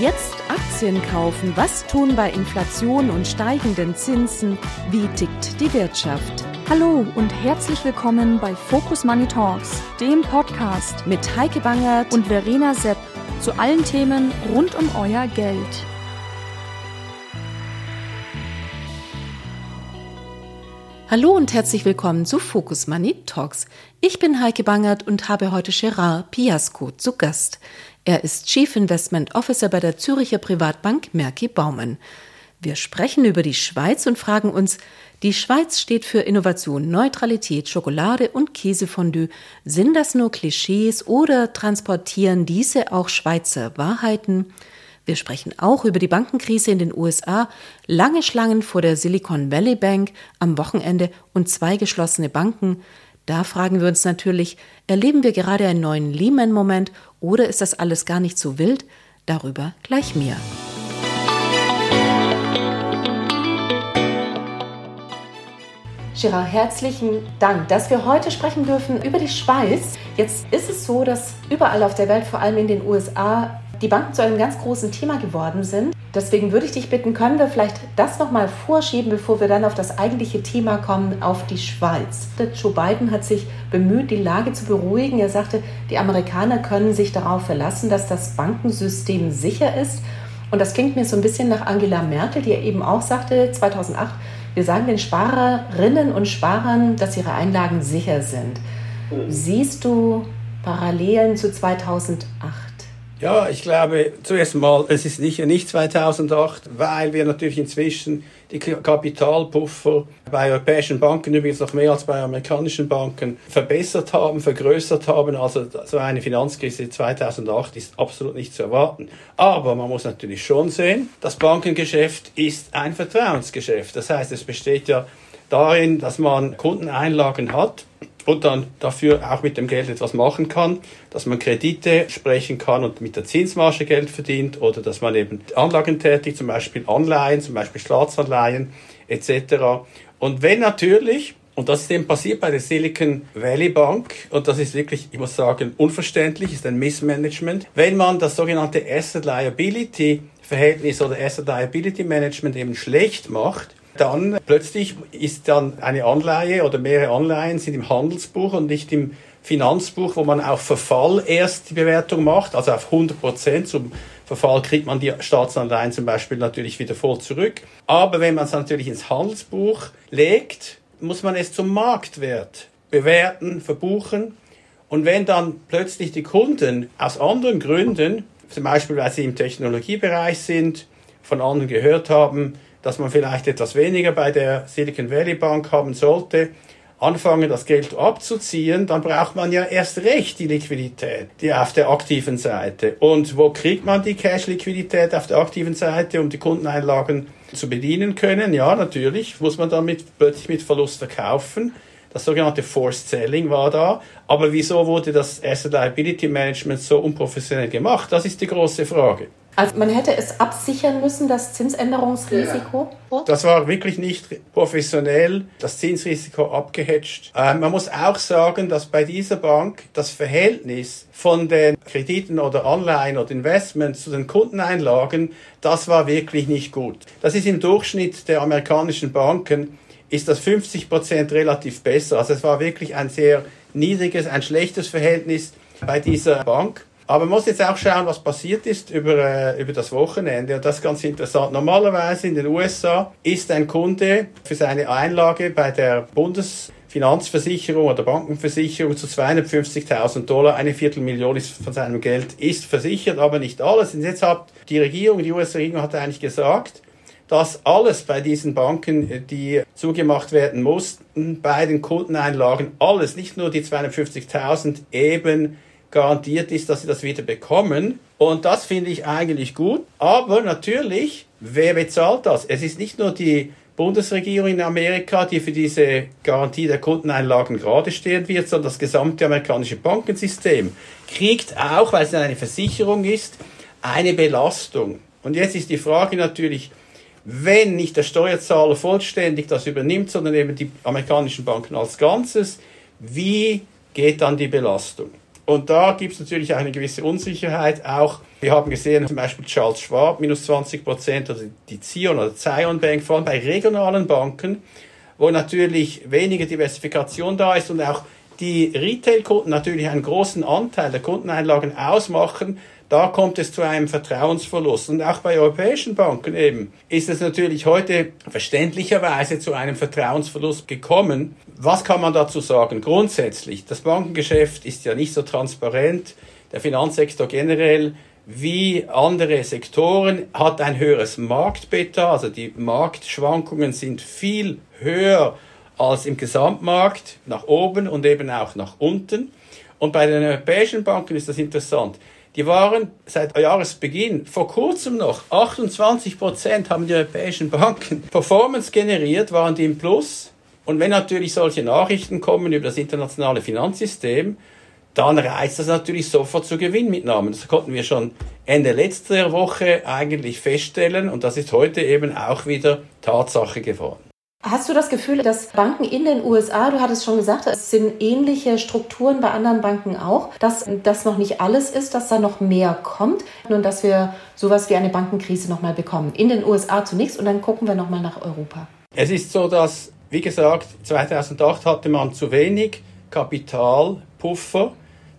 Jetzt Aktien kaufen. Was tun bei Inflation und steigenden Zinsen? Wie tickt die Wirtschaft? Hallo und herzlich willkommen bei Focus Money Talks, dem Podcast mit Heike Bangert und Verena Sepp zu allen Themen rund um euer Geld. Hallo und herzlich willkommen zu Focus Money Talks. Ich bin Heike Bangert und habe heute Gerard Piasco zu Gast. Er ist Chief Investment Officer bei der Züricher Privatbank Merki Baumann. Wir sprechen über die Schweiz und fragen uns, die Schweiz steht für Innovation, Neutralität, Schokolade und Käsefondue. Sind das nur Klischees oder transportieren diese auch Schweizer Wahrheiten? Wir sprechen auch über die Bankenkrise in den USA, lange Schlangen vor der Silicon Valley Bank am Wochenende und zwei geschlossene Banken. Da fragen wir uns natürlich, erleben wir gerade einen neuen Lehman-Moment oder ist das alles gar nicht so wild? Darüber gleich mehr. Gerard, herzlichen Dank, dass wir heute sprechen dürfen über die Schweiz. Jetzt ist es so, dass überall auf der Welt, vor allem in den USA, die Banken zu einem ganz großen Thema geworden sind. Deswegen würde ich dich bitten, können wir vielleicht das nochmal vorschieben, bevor wir dann auf das eigentliche Thema kommen, auf die Schweiz. Joe Biden hat sich bemüht, die Lage zu beruhigen. Er sagte, die Amerikaner können sich darauf verlassen, dass das Bankensystem sicher ist. Und das klingt mir so ein bisschen nach Angela Merkel, die eben auch sagte, 2008, wir sagen den Sparerinnen und Sparern, dass ihre Einlagen sicher sind. Siehst du Parallelen zu 2008? Ja, ich glaube, zuerst mal, es ist sicher nicht 2008, weil wir natürlich inzwischen die Kapitalpuffer bei europäischen Banken, übrigens noch mehr als bei amerikanischen Banken, verbessert haben, vergrößert haben. Also so eine Finanzkrise 2008 ist absolut nicht zu erwarten. Aber man muss natürlich schon sehen, das Bankengeschäft ist ein Vertrauensgeschäft. Das heißt, es besteht ja darin, dass man Kundeneinlagen hat und dann dafür auch mit dem Geld etwas machen kann, dass man Kredite sprechen kann und mit der Zinsmarge Geld verdient oder dass man eben Anlagen tätigt, zum Beispiel Anleihen, zum Beispiel Staatsanleihen etc. Und wenn natürlich, und das ist eben passiert bei der Silicon Valley Bank, und das ist wirklich, ich muss sagen, unverständlich, ist ein Missmanagement, wenn man das sogenannte Asset Liability Verhältnis oder Asset Liability Management eben schlecht macht, dann plötzlich ist dann eine Anleihe oder mehrere Anleihen sind im Handelsbuch und nicht im Finanzbuch, wo man auf Verfall erst die Bewertung macht, also auf 100 Prozent. Zum Verfall kriegt man die Staatsanleihen zum Beispiel natürlich wieder voll zurück. Aber wenn man es natürlich ins Handelsbuch legt, muss man es zum Marktwert bewerten, verbuchen. Und wenn dann plötzlich die Kunden aus anderen Gründen, zum Beispiel weil sie im Technologiebereich sind, von anderen gehört haben, dass man vielleicht etwas weniger bei der Silicon Valley Bank haben sollte, anfangen, das Geld abzuziehen, dann braucht man ja erst recht die Liquidität, die auf der aktiven Seite. Und wo kriegt man die Cash-Liquidität auf der aktiven Seite, um die Kundeneinlagen zu bedienen können? Ja, natürlich muss man damit plötzlich mit Verlust verkaufen. Das sogenannte Forced Selling war da. Aber wieso wurde das Asset Liability Management so unprofessionell gemacht? Das ist die große Frage. Also man hätte es absichern müssen, das Zinsänderungsrisiko? Das war wirklich nicht professionell, das Zinsrisiko abgehatcht. Äh, man muss auch sagen, dass bei dieser Bank das Verhältnis von den Krediten oder Anleihen oder Investments zu den Kundeneinlagen, das war wirklich nicht gut. Das ist im Durchschnitt der amerikanischen Banken, ist das 50 Prozent relativ besser. Also es war wirklich ein sehr niedriges, ein schlechtes Verhältnis bei dieser Bank. Aber man muss jetzt auch schauen, was passiert ist über, äh, über das Wochenende. Und das ist ganz interessant. Normalerweise in den USA ist ein Kunde für seine Einlage bei der Bundesfinanzversicherung oder Bankenversicherung zu 250.000 Dollar, eine Viertelmillion ist von seinem Geld ist versichert, aber nicht alles. Und jetzt hat die Regierung, die US-Regierung hat eigentlich gesagt, dass alles bei diesen Banken, die zugemacht werden mussten, bei den Kundeneinlagen, alles, nicht nur die 250.000, eben garantiert ist, dass sie das wieder bekommen. Und das finde ich eigentlich gut. Aber natürlich, wer bezahlt das? Es ist nicht nur die Bundesregierung in Amerika, die für diese Garantie der Kundeneinlagen gerade stehen wird, sondern das gesamte amerikanische Bankensystem kriegt auch, weil es eine Versicherung ist, eine Belastung. Und jetzt ist die Frage natürlich, wenn nicht der Steuerzahler vollständig das übernimmt, sondern eben die amerikanischen Banken als Ganzes, wie geht dann die Belastung? Und da gibt es natürlich auch eine gewisse Unsicherheit. Auch wir haben gesehen, zum Beispiel Charles Schwab minus 20 Prozent, also die Zion oder Zion Bank, vor allem bei regionalen Banken, wo natürlich weniger Diversifikation da ist und auch die Retail-Kunden natürlich einen großen Anteil der Kundeneinlagen ausmachen, da kommt es zu einem Vertrauensverlust. Und auch bei europäischen Banken eben ist es natürlich heute verständlicherweise zu einem Vertrauensverlust gekommen. Was kann man dazu sagen? Grundsätzlich, das Bankengeschäft ist ja nicht so transparent. Der Finanzsektor generell wie andere Sektoren hat ein höheres Marktbeta, also die Marktschwankungen sind viel höher als im Gesamtmarkt nach oben und eben auch nach unten. Und bei den europäischen Banken ist das interessant. Die waren seit Jahresbeginn, vor kurzem noch, 28 Prozent haben die europäischen Banken Performance generiert, waren die im Plus. Und wenn natürlich solche Nachrichten kommen über das internationale Finanzsystem, dann reizt das natürlich sofort zu Gewinnmitnahmen. Das konnten wir schon Ende letzter Woche eigentlich feststellen und das ist heute eben auch wieder Tatsache geworden. Hast du das Gefühl, dass Banken in den USA, du hattest schon gesagt, es sind ähnliche Strukturen bei anderen Banken auch, dass das noch nicht alles ist, dass da noch mehr kommt und dass wir sowas wie eine Bankenkrise nochmal bekommen? In den USA zunächst und dann gucken wir nochmal nach Europa. Es ist so, dass, wie gesagt, 2008 hatte man zu wenig Kapitalpuffer.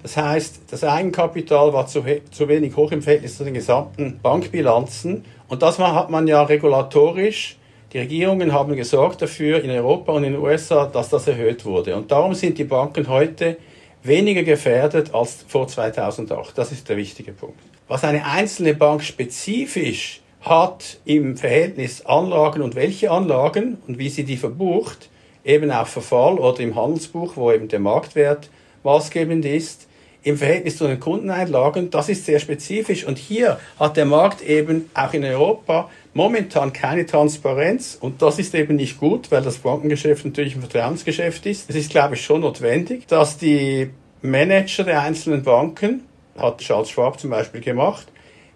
Das heißt, das Eigenkapital war zu, zu wenig hoch im Verhältnis zu den gesamten Bankbilanzen. Und das hat man ja regulatorisch die Regierungen haben gesorgt dafür in Europa und in den USA, dass das erhöht wurde. Und darum sind die Banken heute weniger gefährdet als vor 2008. Das ist der wichtige Punkt. Was eine einzelne Bank spezifisch hat im Verhältnis Anlagen und welche Anlagen und wie sie die verbucht, eben auf Verfall oder im Handelsbuch, wo eben der Marktwert maßgebend ist, im Verhältnis zu den Kundeneinlagen, das ist sehr spezifisch. Und hier hat der Markt eben auch in Europa momentan keine Transparenz und das ist eben nicht gut, weil das Bankengeschäft natürlich ein Vertrauensgeschäft ist. Es ist, glaube ich, schon notwendig, dass die Manager der einzelnen Banken, hat Charles Schwab zum Beispiel gemacht,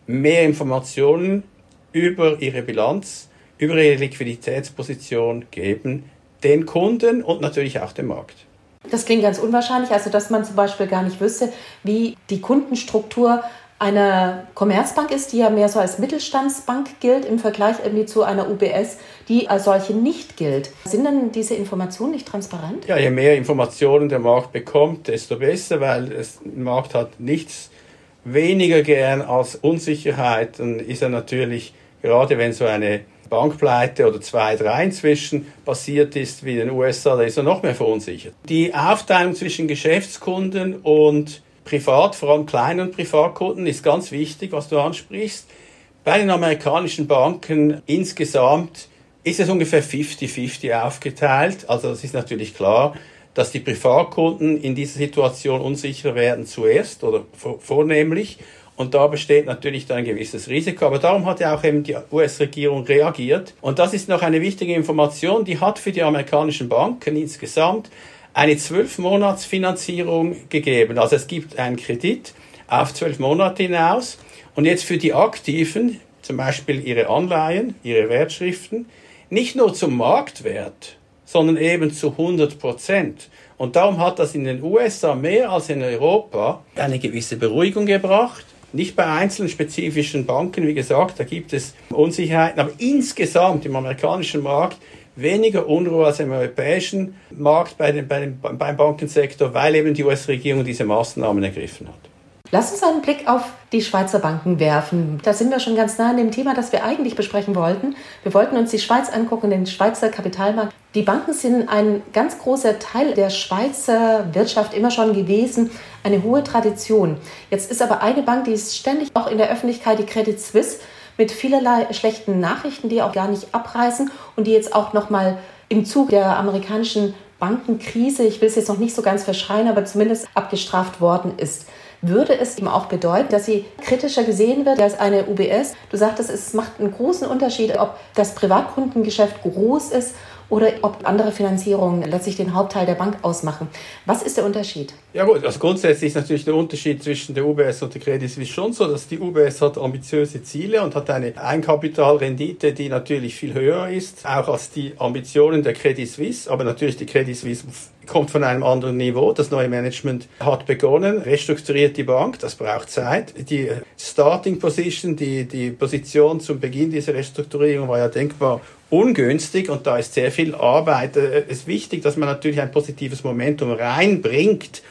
mehr Informationen über ihre Bilanz, über ihre Liquiditätsposition geben, den Kunden und natürlich auch dem Markt. Das klingt ganz unwahrscheinlich, also dass man zum Beispiel gar nicht wüsste, wie die Kundenstruktur einer Commerzbank ist, die ja mehr so als Mittelstandsbank gilt im Vergleich irgendwie zu einer UBS, die als solche nicht gilt. Sind denn diese Informationen nicht transparent? Ja, je mehr Informationen der Markt bekommt, desto besser, weil es, der Markt hat nichts weniger gern als Unsicherheit. Dann ist er natürlich, gerade wenn so eine Bankpleite oder zwei, drei inzwischen passiert ist, wie in den USA, da ist er noch mehr verunsichert. Die Aufteilung zwischen Geschäftskunden und Privat, vor allem kleinen Privatkunden, ist ganz wichtig, was du ansprichst. Bei den amerikanischen Banken insgesamt ist es ungefähr 50-50 aufgeteilt. Also das ist natürlich klar, dass die Privatkunden in dieser Situation unsicher werden zuerst oder vornehmlich. Und da besteht natürlich dann ein gewisses Risiko. Aber darum hat ja auch eben die US-Regierung reagiert. Und das ist noch eine wichtige Information, die hat für die amerikanischen Banken insgesamt eine Zwölf-Monats-Finanzierung gegeben. Also es gibt einen Kredit auf zwölf Monate hinaus. Und jetzt für die Aktiven, zum Beispiel ihre Anleihen, ihre Wertschriften, nicht nur zum Marktwert, sondern eben zu 100 Prozent. Und darum hat das in den USA mehr als in Europa eine gewisse Beruhigung gebracht. Nicht bei einzelnen spezifischen Banken, wie gesagt, da gibt es Unsicherheiten, aber insgesamt im amerikanischen Markt weniger Unruhe als im europäischen Markt bei den, bei den, beim Bankensektor, weil eben die US-Regierung diese Maßnahmen ergriffen hat. Lass uns einen Blick auf die Schweizer Banken werfen. Da sind wir schon ganz nah an dem Thema, das wir eigentlich besprechen wollten. Wir wollten uns die Schweiz angucken, den Schweizer Kapitalmarkt. Die Banken sind ein ganz großer Teil der Schweizer Wirtschaft immer schon gewesen, eine hohe Tradition. Jetzt ist aber eine Bank, die ist ständig auch in der Öffentlichkeit, die Credit Suisse mit vielerlei schlechten Nachrichten, die auch gar nicht abreißen und die jetzt auch noch mal im Zug der amerikanischen Bankenkrise, ich will es jetzt noch nicht so ganz verschreien, aber zumindest abgestraft worden ist. Würde es eben auch bedeuten, dass sie kritischer gesehen wird als eine UBS? Du sagtest, es macht einen großen Unterschied, ob das Privatkundengeschäft groß ist oder ob andere Finanzierungen letztlich den Hauptteil der Bank ausmachen. Was ist der Unterschied? Ja gut, also grundsätzlich ist natürlich der Unterschied zwischen der UBS und der Credit Suisse schon so, dass die UBS hat ambitiöse Ziele und hat eine Einkapitalrendite, die natürlich viel höher ist, auch als die Ambitionen der Credit Suisse, aber natürlich die Credit Suisse kommt von einem anderen Niveau. Das neue Management hat begonnen, restrukturiert die Bank, das braucht Zeit. Die Starting Position, die, die Position zum Beginn dieser Restrukturierung war ja denkbar ungünstig und da ist sehr viel Arbeit. Es ist wichtig, dass man natürlich ein positives Momentum reinbringt.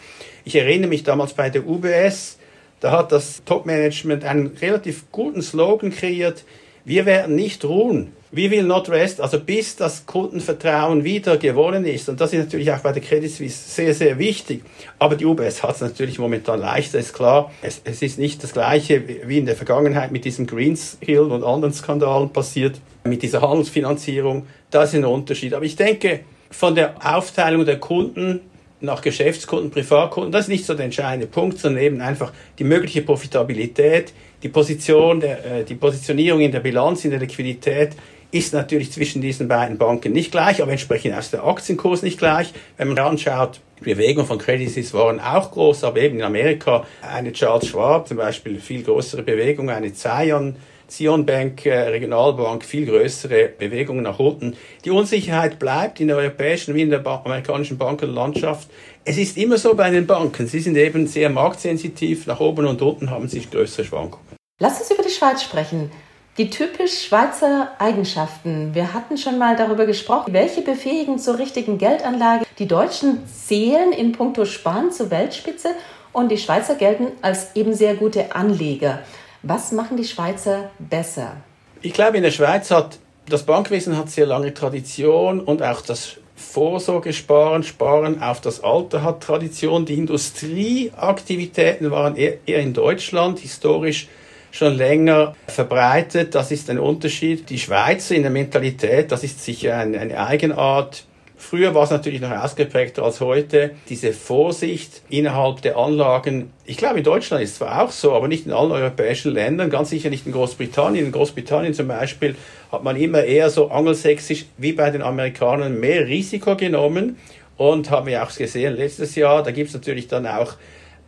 Ich erinnere mich damals bei der UBS, da hat das Top-Management einen relativ guten Slogan kreiert. Wir werden nicht ruhen. We will not rest, also bis das Kundenvertrauen wieder gewonnen ist. Und das ist natürlich auch bei der Credit Suisse sehr, sehr wichtig. Aber die UBS hat es natürlich momentan leichter, ist klar. Es, es ist nicht das Gleiche wie in der Vergangenheit mit diesem Greenshill und anderen Skandalen passiert, mit dieser Handelsfinanzierung. Das ist ein Unterschied. Aber ich denke, von der Aufteilung der Kunden nach Geschäftskunden, Privatkunden, das ist nicht so der entscheidende Punkt, sondern eben einfach die mögliche Profitabilität, die Position, der, äh, die Positionierung in der Bilanz, in der Liquidität ist natürlich zwischen diesen beiden Banken nicht gleich, aber entsprechend auch der Aktienkurs nicht gleich. Wenn man anschaut, die Bewegungen von Credit Suisse waren auch groß, aber eben in Amerika eine Charles Schwab zum Beispiel viel größere Bewegung, eine Zion Zion Bank, äh, Regionalbank, viel größere Bewegungen nach unten. Die Unsicherheit bleibt in der europäischen wie in der amerikanischen Bankenlandschaft. Es ist immer so bei den Banken. Sie sind eben sehr marktsensitiv. Nach oben und unten haben sie größere Schwankungen. Lass uns über die Schweiz sprechen. Die typisch Schweizer Eigenschaften. Wir hatten schon mal darüber gesprochen, welche befähigen zur richtigen Geldanlage. Die Deutschen zählen in puncto Sparen zur Weltspitze und die Schweizer gelten als eben sehr gute Anleger. Was machen die Schweizer besser? Ich glaube, in der Schweiz hat das Bankwesen hat sehr lange Tradition und auch das Vorsorgesparen, Sparen auf das Alter hat Tradition. Die Industrieaktivitäten waren eher, in Deutschland historisch schon länger verbreitet. Das ist ein Unterschied. Die Schweizer in der Mentalität, das ist sicher eine, eine Eigenart Früher war es natürlich noch ausgeprägter als heute. Diese Vorsicht innerhalb der Anlagen. Ich glaube, in Deutschland ist es zwar auch so, aber nicht in allen europäischen Ländern, ganz sicher nicht in Großbritannien. In Großbritannien zum Beispiel hat man immer eher so angelsächsisch wie bei den Amerikanern mehr Risiko genommen und haben wir auch gesehen letztes Jahr. Da gibt es natürlich dann auch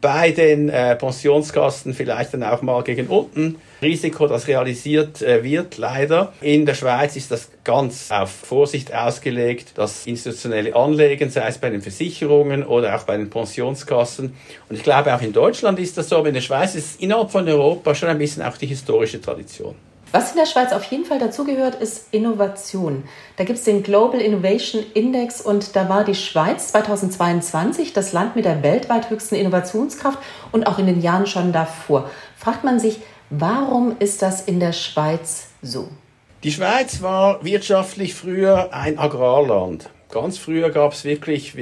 bei den äh, Pensionskassen vielleicht dann auch mal gegen unten. Risiko, das realisiert äh, wird, leider. In der Schweiz ist das ganz auf Vorsicht ausgelegt, das institutionelle Anlegen, sei es bei den Versicherungen oder auch bei den Pensionskassen. Und ich glaube, auch in Deutschland ist das so, aber in der Schweiz ist innerhalb von Europa schon ein bisschen auch die historische Tradition. Was in der Schweiz auf jeden Fall dazugehört, ist Innovation. Da gibt es den Global Innovation Index und da war die Schweiz 2022 das Land mit der weltweit höchsten Innovationskraft und auch in den Jahren schon davor. Fragt man sich, warum ist das in der Schweiz so? Die Schweiz war wirtschaftlich früher ein Agrarland. Ganz früher gab es wirklich,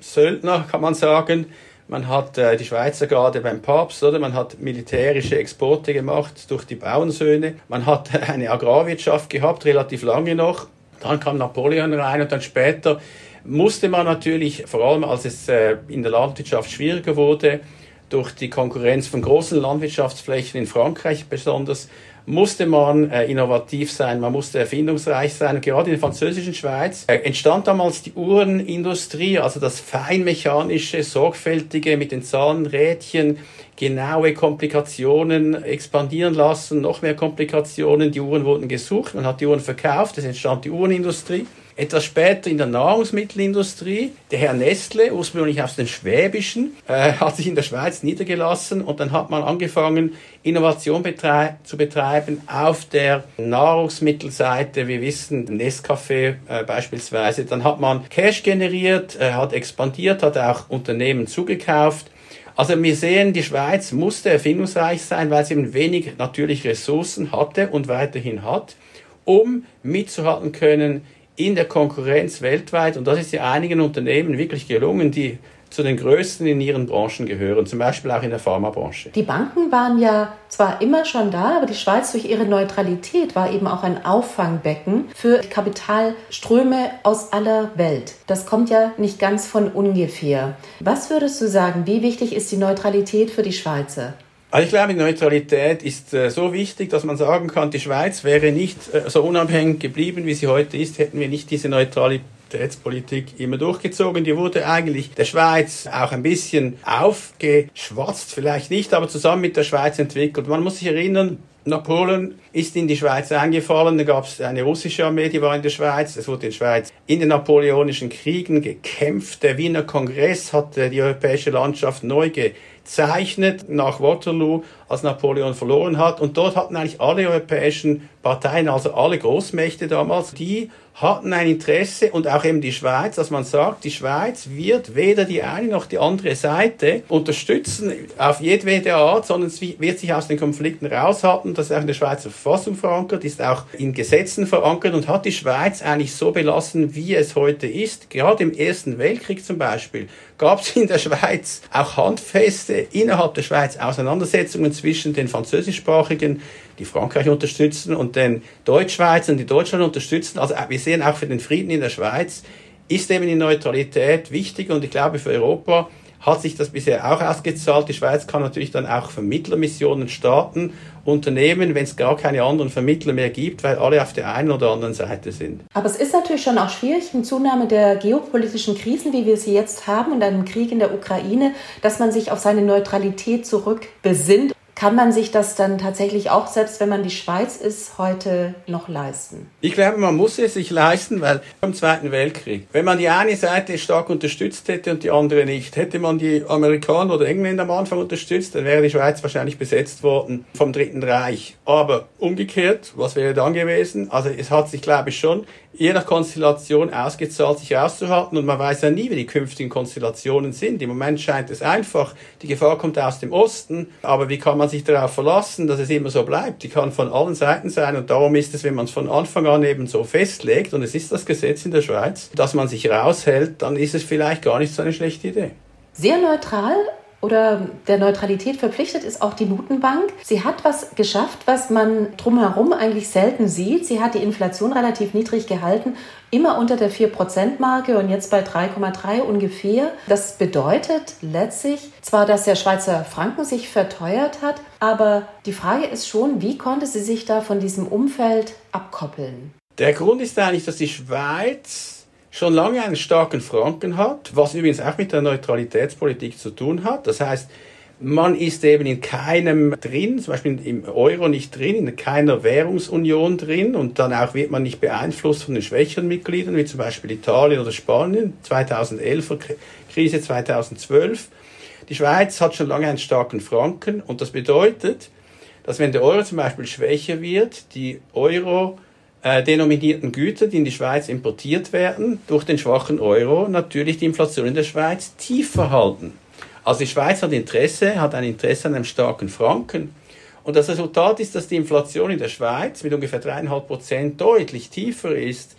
Söldner, kann man sagen, man hat äh, die Schweizer Garde beim Papst, oder? Man hat militärische Exporte gemacht durch die Bauernsöhne. Man hat eine Agrarwirtschaft gehabt, relativ lange noch. Dann kam Napoleon rein und dann später musste man natürlich, vor allem als es äh, in der Landwirtschaft schwieriger wurde, durch die Konkurrenz von großen Landwirtschaftsflächen in Frankreich besonders, musste man äh, innovativ sein, man musste erfindungsreich sein. gerade in der französischen Schweiz äh, entstand damals die Uhrenindustrie, also das feinmechanische, sorgfältige mit den Zahnrädchen, genaue Komplikationen expandieren lassen, noch mehr Komplikationen. Die Uhren wurden gesucht, man hat die Uhren verkauft, es entstand die Uhrenindustrie. Etwas später in der Nahrungsmittelindustrie, der Herr Nestle, ursprünglich aus den Schwäbischen, äh, hat sich in der Schweiz niedergelassen und dann hat man angefangen, Innovation betrei zu betreiben auf der Nahrungsmittelseite. Wir wissen, Nescafé äh, beispielsweise. Dann hat man Cash generiert, äh, hat expandiert, hat auch Unternehmen zugekauft. Also wir sehen, die Schweiz musste erfindungsreich sein, weil sie eben wenig natürliche Ressourcen hatte und weiterhin hat, um mitzuhalten können in der Konkurrenz weltweit. Und das ist ja einigen Unternehmen wirklich gelungen, die zu den größten in ihren Branchen gehören, zum Beispiel auch in der Pharmabranche. Die Banken waren ja zwar immer schon da, aber die Schweiz durch ihre Neutralität war eben auch ein Auffangbecken für Kapitalströme aus aller Welt. Das kommt ja nicht ganz von ungefähr. Was würdest du sagen, wie wichtig ist die Neutralität für die Schweizer? Also ich glaube, die Neutralität ist äh, so wichtig, dass man sagen kann, die Schweiz wäre nicht äh, so unabhängig geblieben, wie sie heute ist, hätten wir nicht diese Neutralitätspolitik immer durchgezogen. Die wurde eigentlich der Schweiz auch ein bisschen aufgeschwatzt, vielleicht nicht, aber zusammen mit der Schweiz entwickelt. Man muss sich erinnern, Napoleon ist in die Schweiz eingefallen, da gab es eine russische Armee, die war in der Schweiz, es wurde in der Schweiz in den napoleonischen Kriegen gekämpft. Der Wiener Kongress hat die europäische Landschaft neu gezeichnet nach Waterloo, als Napoleon verloren hat. Und dort hatten eigentlich alle europäischen Parteien, also alle Großmächte damals, die hatten ein Interesse und auch eben die Schweiz, dass man sagt, die Schweiz wird weder die eine noch die andere Seite unterstützen auf jedwede Art, sondern es wird sich aus den Konflikten raushalten. Das ist auch in der Schweizer Verfassung verankert, ist auch in Gesetzen verankert und hat die Schweiz eigentlich so belassen, wie es heute ist. Gerade im Ersten Weltkrieg zum Beispiel gab es in der Schweiz auch handfeste innerhalb der Schweiz Auseinandersetzungen zwischen den französischsprachigen die Frankreich unterstützen und den Deutschschweizern, die Deutschland unterstützen. Also wir sehen auch für den Frieden in der Schweiz ist eben die Neutralität wichtig und ich glaube für Europa hat sich das bisher auch ausgezahlt. Die Schweiz kann natürlich dann auch Vermittlermissionen starten, Unternehmen, wenn es gar keine anderen Vermittler mehr gibt, weil alle auf der einen oder anderen Seite sind. Aber es ist natürlich schon auch schwierig, in Zunahme der geopolitischen Krisen, wie wir sie jetzt haben und einem Krieg in der Ukraine, dass man sich auf seine Neutralität zurückbesinnt kann man sich das dann tatsächlich auch, selbst wenn man die Schweiz ist, heute noch leisten? Ich glaube, man muss es sich leisten, weil im Zweiten Weltkrieg, wenn man die eine Seite stark unterstützt hätte und die andere nicht, hätte man die Amerikaner oder Engländer am Anfang unterstützt, dann wäre die Schweiz wahrscheinlich besetzt worden vom Dritten Reich. Aber umgekehrt, was wäre dann gewesen? Also es hat sich, glaube ich, schon je nach Konstellation ausgezahlt, sich rauszuhalten. Und man weiß ja nie, wie die künftigen Konstellationen sind. Im Moment scheint es einfach, die Gefahr kommt aus dem Osten. Aber wie kann man sich darauf verlassen, dass es immer so bleibt? Die kann von allen Seiten sein. Und darum ist es, wenn man es von Anfang an eben so festlegt, und es ist das Gesetz in der Schweiz, dass man sich raushält, dann ist es vielleicht gar nicht so eine schlechte Idee. Sehr neutral, oder der Neutralität verpflichtet ist auch die Notenbank. Sie hat was geschafft, was man drumherum eigentlich selten sieht. Sie hat die Inflation relativ niedrig gehalten, immer unter der 4%-Marke und jetzt bei 3,3 ungefähr. Das bedeutet letztlich zwar, dass der Schweizer Franken sich verteuert hat, aber die Frage ist schon, wie konnte sie sich da von diesem Umfeld abkoppeln? Der Grund ist eigentlich, dass die Schweiz schon lange einen starken Franken hat, was übrigens auch mit der Neutralitätspolitik zu tun hat. Das heißt, man ist eben in keinem drin, zum Beispiel im Euro nicht drin, in keiner Währungsunion drin und dann auch wird man nicht beeinflusst von den schwächeren Mitgliedern, wie zum Beispiel Italien oder Spanien, 2011er Krise 2012. Die Schweiz hat schon lange einen starken Franken und das bedeutet, dass wenn der Euro zum Beispiel schwächer wird, die Euro äh, denominierten Güter, die in die Schweiz importiert werden, durch den schwachen Euro natürlich die Inflation in der Schweiz tiefer halten. Also die Schweiz hat Interesse, hat ein Interesse an einem starken Franken. Und das Resultat ist, dass die Inflation in der Schweiz mit ungefähr dreieinhalb Prozent deutlich tiefer ist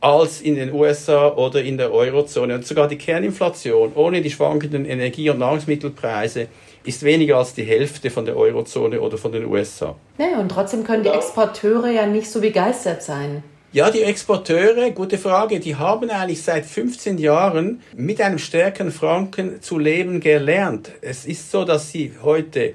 als in den USA oder in der Eurozone. Und sogar die Kerninflation ohne die schwankenden Energie- und Nahrungsmittelpreise ist weniger als die Hälfte von der Eurozone oder von den USA. Ja, und trotzdem können die Exporteure ja nicht so begeistert sein. Ja, die Exporteure, gute Frage, die haben eigentlich seit 15 Jahren mit einem stärkeren Franken zu leben gelernt. Es ist so, dass sie heute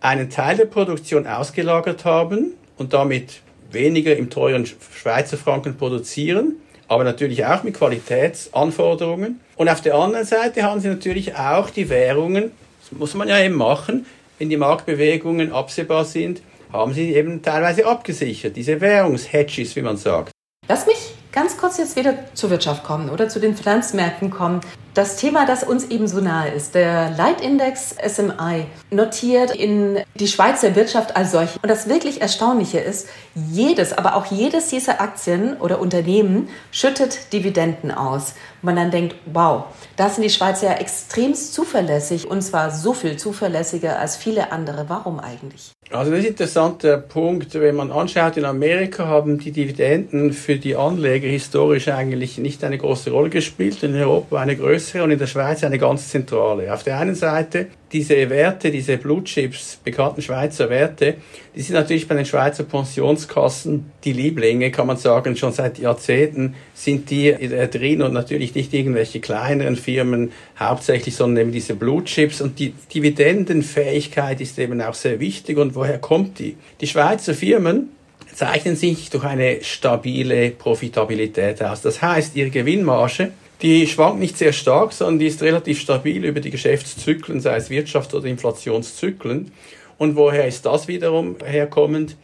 einen Teil der Produktion ausgelagert haben und damit weniger im teuren Schweizer Franken produzieren, aber natürlich auch mit Qualitätsanforderungen. Und auf der anderen Seite haben sie natürlich auch die Währungen das muss man ja eben machen. Wenn die Marktbewegungen absehbar sind, haben sie eben teilweise abgesichert, diese Währungshedges, wie man sagt. Lass mich ganz kurz jetzt wieder zur Wirtschaft kommen oder zu den Finanzmärkten kommen. Das Thema, das uns eben so nahe ist, der Leitindex SMI, notiert in die Schweizer Wirtschaft als solche. Und das wirklich Erstaunliche ist, jedes, aber auch jedes dieser Aktien oder Unternehmen schüttet Dividenden aus man dann denkt, wow, da sind die Schweizer ja extremst zuverlässig und zwar so viel zuverlässiger als viele andere. Warum eigentlich? Also das ist ein interessanter Punkt. Wenn man anschaut, in Amerika haben die Dividenden für die Anleger historisch eigentlich nicht eine große Rolle gespielt, in Europa eine größere und in der Schweiz eine ganz zentrale. Auf der einen Seite diese Werte, diese Blue Chips, bekannten Schweizer Werte, die sind natürlich bei den Schweizer Pensionskassen die Lieblinge, kann man sagen, schon seit Jahrzehnten sind die drin und natürlich nicht irgendwelche kleineren Firmen hauptsächlich, sondern eben diese Blue Chips und die Dividendenfähigkeit ist eben auch sehr wichtig und woher kommt die? Die Schweizer Firmen zeichnen sich durch eine stabile Profitabilität aus. Das heißt, ihre Gewinnmarge die schwankt nicht sehr stark, sondern die ist relativ stabil über die Geschäftszyklen, sei es Wirtschafts- oder Inflationszyklen. Und woher ist das wiederum herkommend?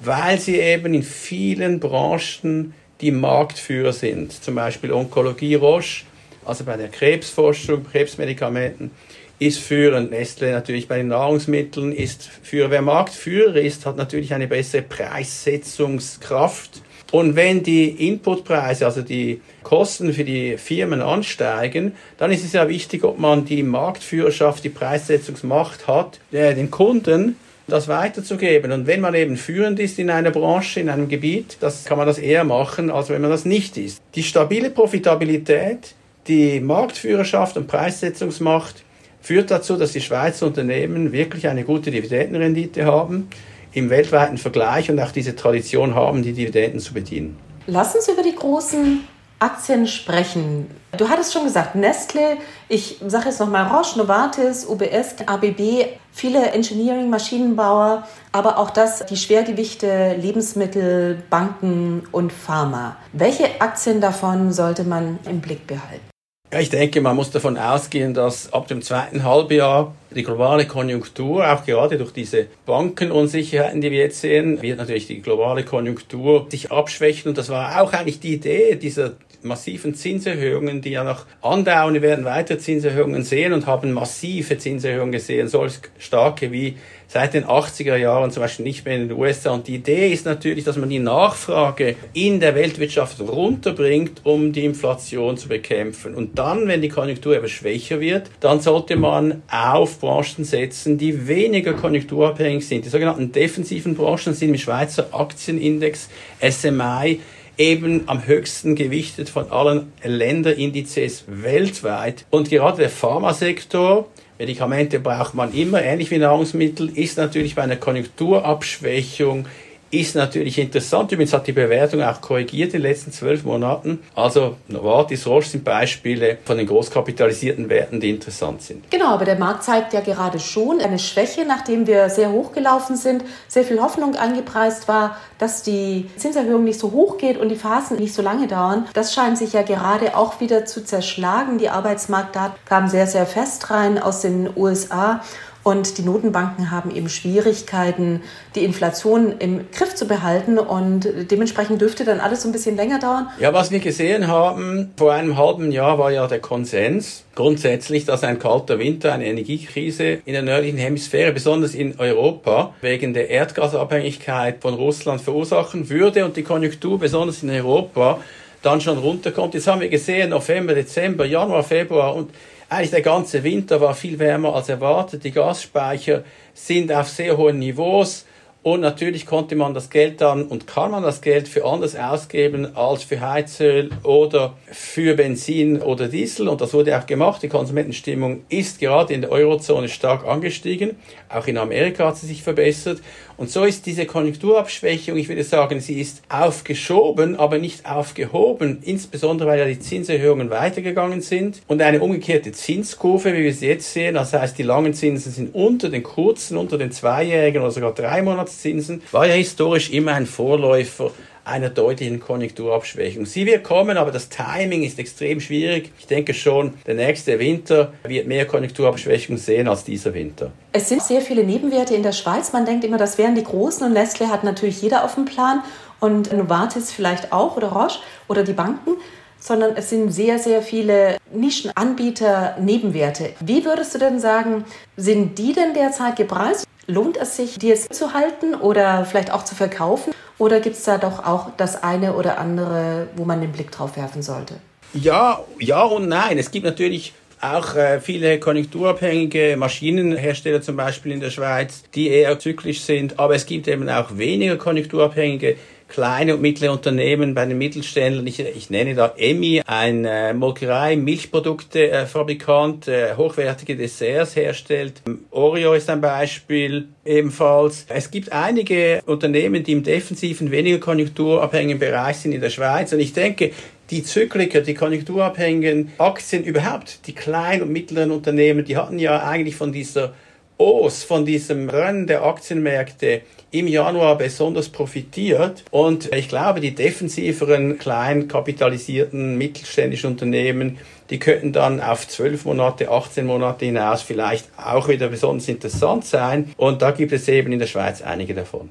Weil sie eben in vielen Branchen die Marktführer sind. Zum Beispiel Onkologie Roche, also bei der Krebsforschung, Krebsmedikamenten, ist für Nestle natürlich bei den Nahrungsmitteln, ist für wer Marktführer ist, hat natürlich eine bessere Preissetzungskraft. Und wenn die Inputpreise, also die Kosten für die Firmen ansteigen, dann ist es ja wichtig, ob man die Marktführerschaft, die Preissetzungsmacht hat, den Kunden das weiterzugeben. Und wenn man eben führend ist in einer Branche, in einem Gebiet, das kann man das eher machen, als wenn man das nicht ist. Die stabile Profitabilität, die Marktführerschaft und Preissetzungsmacht führt dazu, dass die Schweizer Unternehmen wirklich eine gute Dividendenrendite haben im weltweiten Vergleich und auch diese Tradition haben, die Dividenden zu bedienen. Lass uns über die großen Aktien sprechen. Du hattest schon gesagt, Nestle, ich sage jetzt nochmal Roche, Novartis, UBS, ABB, viele Engineering, Maschinenbauer, aber auch das, die Schwergewichte, Lebensmittel, Banken und Pharma. Welche Aktien davon sollte man im Blick behalten? Ich denke, man muss davon ausgehen, dass ab dem zweiten Halbjahr die globale Konjunktur, auch gerade durch diese Bankenunsicherheiten, die wir jetzt sehen, wird natürlich die globale Konjunktur sich abschwächen. Und das war auch eigentlich die Idee dieser massiven Zinserhöhungen, die ja noch andauern. Wir werden weitere Zinserhöhungen sehen und haben massive Zinserhöhungen gesehen, solch starke wie seit den 80er Jahren zum Beispiel nicht mehr in den USA. Und die Idee ist natürlich, dass man die Nachfrage in der Weltwirtschaft runterbringt, um die Inflation zu bekämpfen. Und dann, wenn die Konjunktur aber schwächer wird, dann sollte man auf Branchen setzen, die weniger konjunkturabhängig sind. Die sogenannten defensiven Branchen sind im Schweizer Aktienindex SMI eben am höchsten gewichtet von allen Länderindizes weltweit. Und gerade der Pharmasektor, Medikamente braucht man immer, ähnlich wie Nahrungsmittel, ist natürlich bei einer Konjunkturabschwächung ist natürlich interessant. Übrigens hat die Bewertung auch korrigiert in den letzten zwölf Monaten. Also Novartis, Roche sind Beispiele von den großkapitalisierten Werten, die interessant sind. Genau, aber der Markt zeigt ja gerade schon eine Schwäche, nachdem wir sehr hochgelaufen sind, sehr viel Hoffnung eingepreist war, dass die Zinserhöhung nicht so hoch geht und die Phasen nicht so lange dauern. Das scheint sich ja gerade auch wieder zu zerschlagen. Die Arbeitsmarktdaten kamen sehr, sehr fest rein aus den USA. Und die Notenbanken haben eben Schwierigkeiten, die Inflation im Griff zu behalten. Und dementsprechend dürfte dann alles so ein bisschen länger dauern. Ja, was wir gesehen haben, vor einem halben Jahr war ja der Konsens grundsätzlich, dass ein kalter Winter, eine Energiekrise in der nördlichen Hemisphäre, besonders in Europa, wegen der Erdgasabhängigkeit von Russland verursachen würde und die Konjunktur, besonders in Europa, dann schon runterkommt. Jetzt haben wir gesehen, November, Dezember, Januar, Februar und eigentlich der ganze Winter war viel wärmer als erwartet. Die Gasspeicher sind auf sehr hohen Niveaus. Und natürlich konnte man das Geld dann und kann man das Geld für anders ausgeben als für Heizöl oder für Benzin oder Diesel. Und das wurde auch gemacht. Die Konsumentenstimmung ist gerade in der Eurozone stark angestiegen. Auch in Amerika hat sie sich verbessert. Und so ist diese Konjunkturabschwächung, ich würde sagen, sie ist aufgeschoben, aber nicht aufgehoben, insbesondere weil ja die Zinserhöhungen weitergegangen sind und eine umgekehrte Zinskurve, wie wir sie jetzt sehen, das heißt, die langen Zinsen sind unter den kurzen, unter den zweijährigen oder sogar drei Monatszinsen, war ja historisch immer ein Vorläufer einer deutlichen Konjunkturabschwächung. Sie wird kommen, aber das Timing ist extrem schwierig. Ich denke schon, der nächste Winter wird mehr Konjunkturabschwächung sehen als dieser Winter. Es sind sehr viele Nebenwerte in der Schweiz. Man denkt immer, das wären die großen und Nestle hat natürlich jeder auf dem Plan und Novartis vielleicht auch oder Roche oder die Banken sondern es sind sehr, sehr viele Nischenanbieter, Nebenwerte. Wie würdest du denn sagen, sind die denn derzeit gepreist? Lohnt es sich, die jetzt zu halten oder vielleicht auch zu verkaufen? Oder gibt es da doch auch das eine oder andere, wo man den Blick drauf werfen sollte? Ja, ja und nein. Es gibt natürlich auch äh, viele konjunkturabhängige Maschinenhersteller zum Beispiel in der Schweiz, die eher zyklisch sind, aber es gibt eben auch weniger konjunkturabhängige kleine und mittlere Unternehmen bei den Mittelständlern. Ich, ich nenne da EMI, ein äh, Molkerei, Milchproduktefabrikant, äh, äh, hochwertige Desserts herstellt. Oreo ist ein Beispiel ebenfalls. Es gibt einige Unternehmen, die im defensiven, weniger konjunkturabhängigen Bereich sind in der Schweiz. Und ich denke, die Zykliker, die konjunkturabhängigen Aktien überhaupt, die kleinen und mittleren Unternehmen, die hatten ja eigentlich von dieser Os von diesem Rennen der Aktienmärkte im Januar besonders profitiert. Und ich glaube, die defensiveren, klein kapitalisierten mittelständischen Unternehmen, die könnten dann auf 12 Monate, 18 Monate hinaus vielleicht auch wieder besonders interessant sein. Und da gibt es eben in der Schweiz einige davon.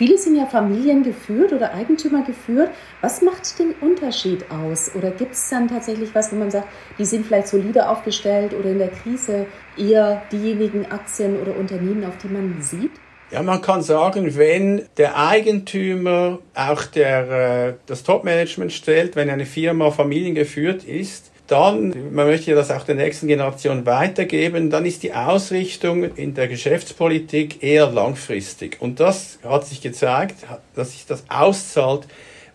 Viele sind ja familiengeführt oder Eigentümer geführt. Was macht den Unterschied aus? Oder gibt es dann tatsächlich was, wo man sagt, die sind vielleicht solider aufgestellt oder in der Krise eher diejenigen Aktien oder Unternehmen, auf die man sieht? Ja, man kann sagen, wenn der Eigentümer auch der, äh, das Top-Management stellt, wenn eine Firma familiengeführt ist, dann, man möchte ja das auch der nächsten Generation weitergeben, dann ist die Ausrichtung in der Geschäftspolitik eher langfristig. Und das hat sich gezeigt, dass sich das auszahlt,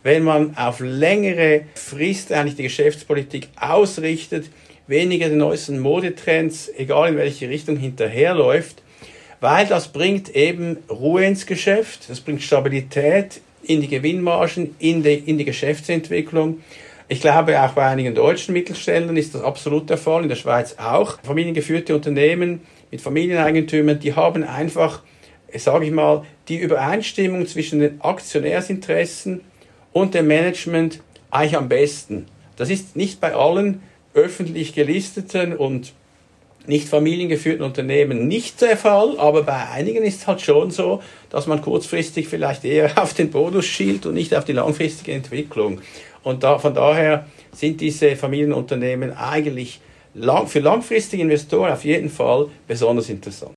wenn man auf längere Frist eigentlich die Geschäftspolitik ausrichtet, weniger den neuesten Modetrends, egal in welche Richtung hinterherläuft, weil das bringt eben Ruhe ins Geschäft, das bringt Stabilität in die Gewinnmargen, in die, in die Geschäftsentwicklung ich glaube, auch bei einigen deutschen Mittelständlern ist das absolut der Fall, in der Schweiz auch. Familiengeführte Unternehmen mit Familieneigentümern, die haben einfach, sage ich mal, die Übereinstimmung zwischen den Aktionärsinteressen und dem Management eigentlich am besten. Das ist nicht bei allen öffentlich gelisteten und nicht familiengeführten Unternehmen nicht der Fall, aber bei einigen ist es halt schon so, dass man kurzfristig vielleicht eher auf den Bonus schielt und nicht auf die langfristige Entwicklung. Und da, von daher sind diese Familienunternehmen eigentlich lang, für langfristige Investoren auf jeden Fall besonders interessant.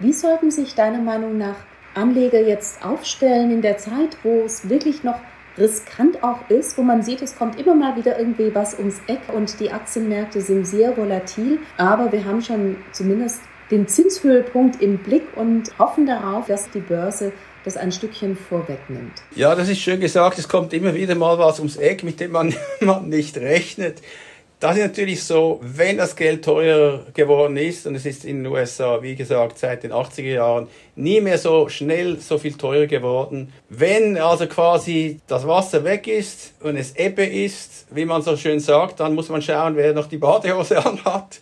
Wie sollten sich deiner Meinung nach Anleger jetzt aufstellen in der Zeit, wo es wirklich noch riskant auch ist, wo man sieht, es kommt immer mal wieder irgendwie was ums Eck und die Aktienmärkte sind sehr volatil, aber wir haben schon zumindest den Zinshöhepunkt im Blick und hoffen darauf, dass die Börse das ein Stückchen vorwegnimmt. Ja, das ist schön gesagt. Es kommt immer wieder mal was ums Eck, mit dem man, man nicht rechnet. Das ist natürlich so, wenn das Geld teurer geworden ist, und es ist in den USA, wie gesagt, seit den 80er Jahren nie mehr so schnell so viel teurer geworden. Wenn also quasi das Wasser weg ist und es Ebbe ist, wie man so schön sagt, dann muss man schauen, wer noch die Badehose anhat.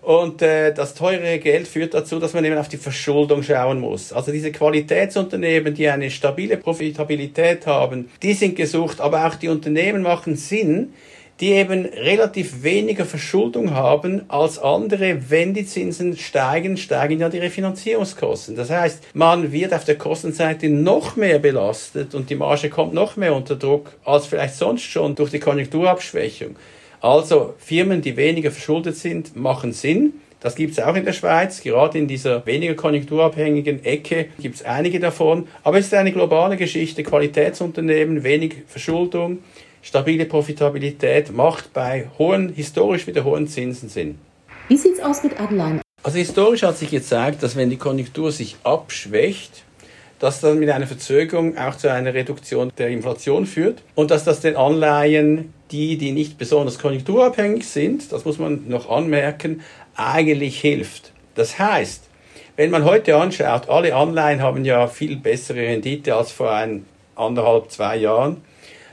Und äh, das teure Geld führt dazu, dass man eben auf die Verschuldung schauen muss. Also diese Qualitätsunternehmen, die eine stabile Profitabilität haben, die sind gesucht, aber auch die Unternehmen machen Sinn, die eben relativ weniger Verschuldung haben als andere. Wenn die Zinsen steigen, steigen ja die Refinanzierungskosten. Das heißt, man wird auf der Kostenseite noch mehr belastet und die Marge kommt noch mehr unter Druck als vielleicht sonst schon durch die Konjunkturabschwächung. Also Firmen, die weniger verschuldet sind, machen Sinn. Das gibt es auch in der Schweiz, gerade in dieser weniger konjunkturabhängigen Ecke gibt es einige davon. Aber es ist eine globale Geschichte. Qualitätsunternehmen, wenig Verschuldung, stabile Profitabilität macht bei hohen, historisch wieder hohen Zinsen Sinn. Wie sieht es aus mit Anleihen? Also historisch hat sich gezeigt, dass wenn die Konjunktur sich abschwächt, dass das mit einer Verzögerung auch zu einer Reduktion der Inflation führt und dass das den Anleihen, die, die nicht besonders konjunkturabhängig sind, das muss man noch anmerken, eigentlich hilft. Das heißt, wenn man heute anschaut, alle Anleihen haben ja viel bessere Rendite als vor ein, anderthalb, zwei Jahren,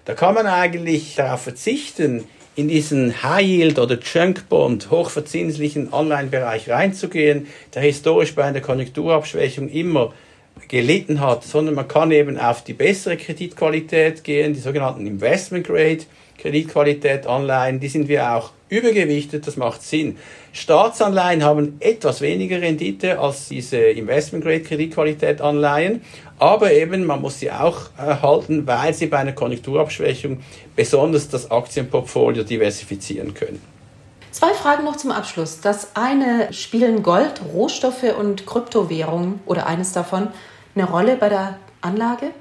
da kann man eigentlich darauf verzichten, in diesen High Yield oder Junk Bond hochverzinslichen Anleihenbereich reinzugehen, der historisch bei einer Konjunkturabschwächung immer gelitten hat, sondern man kann eben auf die bessere Kreditqualität gehen, die sogenannten Investment Grade Kreditqualität Anleihen, die sind wir auch übergewichtet, das macht Sinn. Staatsanleihen haben etwas weniger Rendite als diese Investment Grade Kreditqualität Anleihen, aber eben man muss sie auch erhalten, weil sie bei einer Konjunkturabschwächung besonders das Aktienportfolio diversifizieren können. Zwei Fragen noch zum Abschluss. Das eine spielen Gold, Rohstoffe und Kryptowährungen oder eines davon eine Rolle bei der Anlage?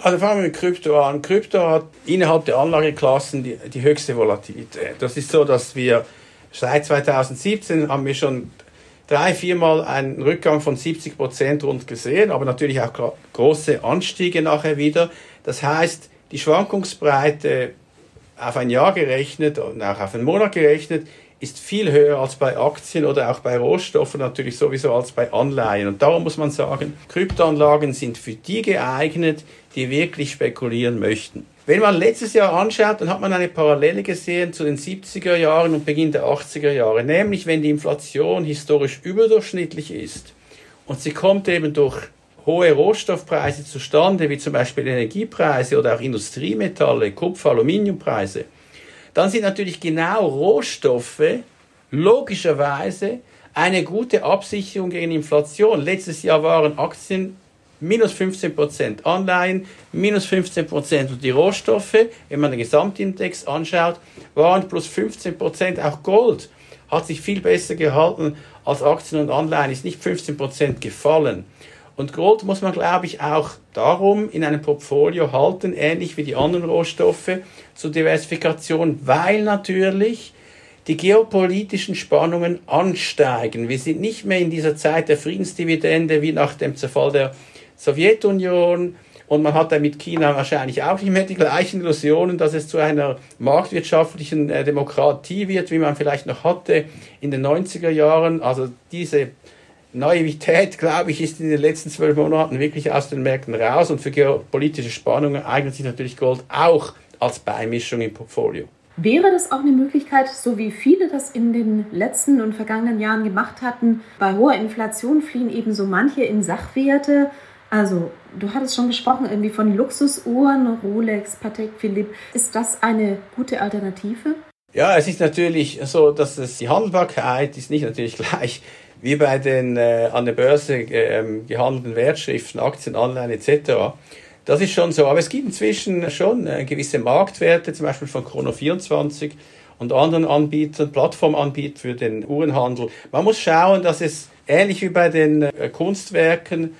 Also fangen wir mit Krypto an. Krypto hat innerhalb der Anlageklassen die, die höchste Volatilität. Das ist so, dass wir seit 2017 haben wir schon drei, viermal einen Rückgang von 70 Prozent rund gesehen, aber natürlich auch große Anstiege nachher wieder. Das heißt, die Schwankungsbreite auf ein Jahr gerechnet und auch auf einen Monat gerechnet ist viel höher als bei Aktien oder auch bei Rohstoffen, natürlich sowieso als bei Anleihen. Und darum muss man sagen, Kryptoanlagen sind für die geeignet, die wirklich spekulieren möchten. Wenn man letztes Jahr anschaut, dann hat man eine Parallele gesehen zu den 70er Jahren und Beginn der 80er Jahre, nämlich wenn die Inflation historisch überdurchschnittlich ist und sie kommt eben durch hohe Rohstoffpreise zustande, wie zum Beispiel Energiepreise oder auch Industriemetalle, Kupfer, Aluminiumpreise, dann sind natürlich genau Rohstoffe logischerweise eine gute Absicherung gegen Inflation. Letztes Jahr waren Aktien minus 15 Prozent, Anleihen minus 15 Prozent und die Rohstoffe, wenn man den Gesamtindex anschaut, waren plus 15 Prozent. Auch Gold hat sich viel besser gehalten als Aktien und Anleihen, ist nicht 15 Prozent gefallen. Und Gold muss man, glaube ich, auch darum in einem Portfolio halten, ähnlich wie die anderen Rohstoffe zur Diversifikation, weil natürlich die geopolitischen Spannungen ansteigen. Wir sind nicht mehr in dieser Zeit der Friedensdividende wie nach dem Zerfall der Sowjetunion. Und man hat dann mit China wahrscheinlich auch nicht mehr die gleichen Illusionen, dass es zu einer marktwirtschaftlichen äh, Demokratie wird, wie man vielleicht noch hatte in den 90er Jahren. Also diese Naivität, glaube ich, ist in den letzten zwölf Monaten wirklich aus den Märkten raus und für geopolitische Spannungen eignet sich natürlich Gold auch als Beimischung im Portfolio. Wäre das auch eine Möglichkeit, so wie viele das in den letzten und vergangenen Jahren gemacht hatten, bei hoher Inflation fliehen eben so manche in Sachwerte. Also, du hattest schon gesprochen, irgendwie von Luxusuhren, Rolex, Patek Philippe. Ist das eine gute Alternative? Ja, es ist natürlich so, dass es die Handelbarkeit ist nicht natürlich gleich wie bei den äh, an der Börse äh, gehandelten Wertschriften, Aktien, Anleihen etc. Das ist schon so. Aber es gibt inzwischen schon äh, gewisse Marktwerte, zum Beispiel von Chrono24 und anderen Anbietern, Plattformanbietern für den Uhrenhandel. Man muss schauen, dass es ähnlich wie bei den äh, Kunstwerken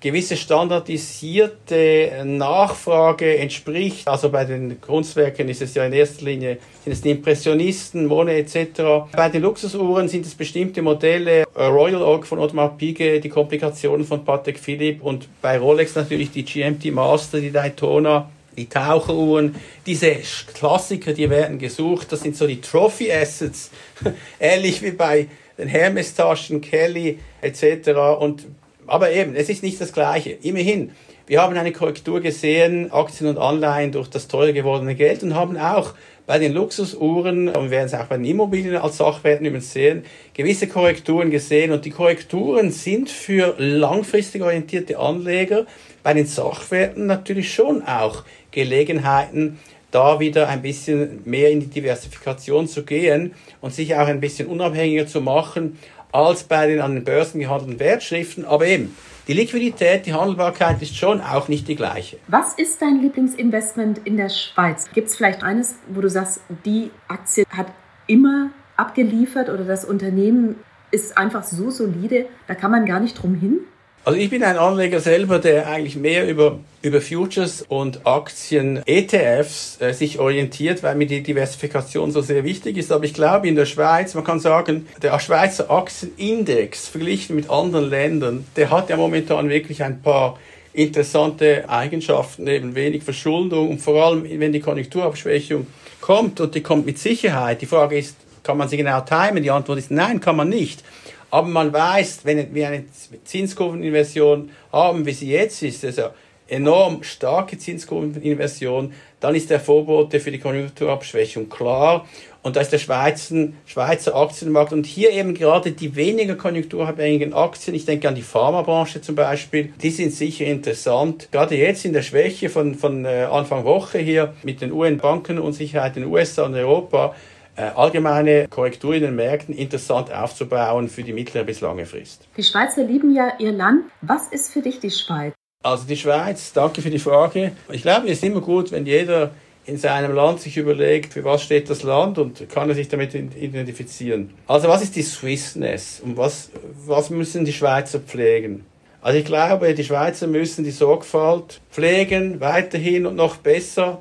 gewisse standardisierte Nachfrage entspricht. Also bei den Kunstwerken ist es ja in erster Linie sind es die Impressionisten, Monet etc. Bei den Luxusuhren sind es bestimmte Modelle, äh, Royal Oak von Audemars Piguet, die Komplikationen von Patek Philippe und bei Rolex natürlich die GMT Master, die Daytona die Taucheruhren, diese Klassiker, die werden gesucht, das sind so die Trophy Assets, ähnlich wie bei den Hermes-Taschen, Kelly etc. Und aber eben, es ist nicht das Gleiche. Immerhin, wir haben eine Korrektur gesehen, Aktien und Anleihen durch das teuer gewordene Geld und haben auch bei den Luxusuhren, und wir werden es auch bei den Immobilien als Sachwerten übrigens sehen, gewisse Korrekturen gesehen. Und die Korrekturen sind für langfristig orientierte Anleger bei den Sachwerten natürlich schon auch Gelegenheiten, da wieder ein bisschen mehr in die Diversifikation zu gehen und sich auch ein bisschen unabhängiger zu machen als bei den an den Börsen gehandelten Wertschriften. Aber eben, die Liquidität, die Handelbarkeit ist schon auch nicht die gleiche. Was ist dein Lieblingsinvestment in der Schweiz? Gibt es vielleicht eines, wo du sagst, die Aktie hat immer abgeliefert oder das Unternehmen ist einfach so solide, da kann man gar nicht drum hin? Also ich bin ein Anleger selber, der eigentlich mehr über, über Futures und Aktien ETFs äh, sich orientiert, weil mir die Diversifikation so sehr wichtig ist. Aber ich glaube in der Schweiz, man kann sagen, der Schweizer Aktienindex verglichen mit anderen Ländern, der hat ja momentan wirklich ein paar interessante Eigenschaften, eben wenig Verschuldung und vor allem, wenn die Konjunkturabschwächung kommt und die kommt mit Sicherheit. Die Frage ist, kann man sie genau timen? Die Antwort ist nein, kann man nicht. Aber man weiß, wenn wir eine Zinskurveninversion haben, wie sie jetzt ist, also enorm starke Zinskurveninversion, dann ist der Vorbote für die Konjunkturabschwächung klar. Und da ist der Schweizer, Schweizer Aktienmarkt und hier eben gerade die weniger konjunkturabhängigen Aktien, ich denke an die Pharmabranche zum Beispiel, die sind sicher interessant. Gerade jetzt in der Schwäche von, von äh, Anfang Woche hier mit den UN-Bankenunsicherheiten in den USA und Europa, allgemeine Korrektur in den Märkten interessant aufzubauen für die mittlere bis lange Frist. Die Schweizer lieben ja ihr Land. Was ist für dich die Schweiz? Also die Schweiz, danke für die Frage. Ich glaube, es ist immer gut, wenn jeder in seinem Land sich überlegt, für was steht das Land und kann er sich damit identifizieren. Also was ist die Swissness und was, was müssen die Schweizer pflegen? Also ich glaube, die Schweizer müssen die Sorgfalt pflegen, weiterhin und noch besser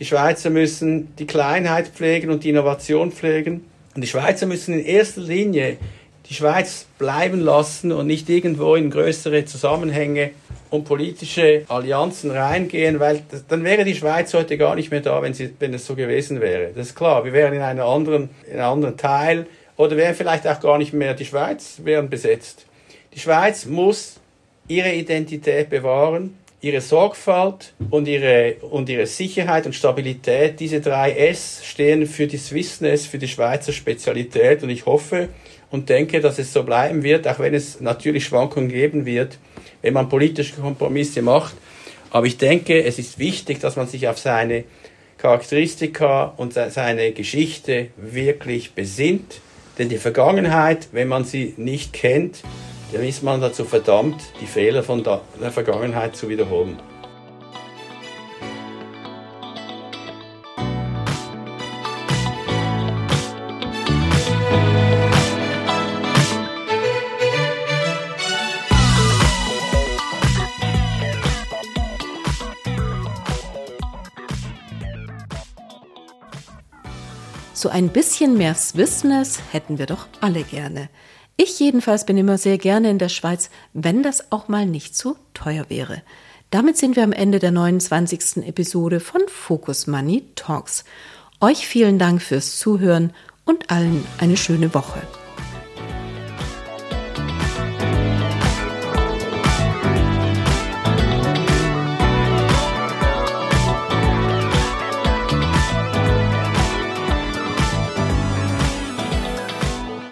die Schweizer müssen die Kleinheit pflegen und die Innovation pflegen. Und die Schweizer müssen in erster Linie die Schweiz bleiben lassen und nicht irgendwo in größere Zusammenhänge und politische Allianzen reingehen, weil das, dann wäre die Schweiz heute gar nicht mehr da, wenn, sie, wenn es so gewesen wäre. Das ist klar, wir wären in einem anderen, in einem anderen Teil oder wären vielleicht auch gar nicht mehr die Schweiz, wären besetzt. Die Schweiz muss ihre Identität bewahren ihre Sorgfalt und ihre, und ihre Sicherheit und Stabilität, diese drei S stehen für die Swissness, für die Schweizer Spezialität und ich hoffe und denke, dass es so bleiben wird, auch wenn es natürlich Schwankungen geben wird, wenn man politische Kompromisse macht. Aber ich denke, es ist wichtig, dass man sich auf seine Charakteristika und seine Geschichte wirklich besinnt. Denn die Vergangenheit, wenn man sie nicht kennt, dann ist man dazu verdammt, die Fehler von der Vergangenheit zu wiederholen. So ein bisschen mehr Swissness hätten wir doch alle gerne. Ich jedenfalls bin immer sehr gerne in der Schweiz, wenn das auch mal nicht so teuer wäre. Damit sind wir am Ende der 29. Episode von Focus Money Talks. Euch vielen Dank fürs Zuhören und allen eine schöne Woche.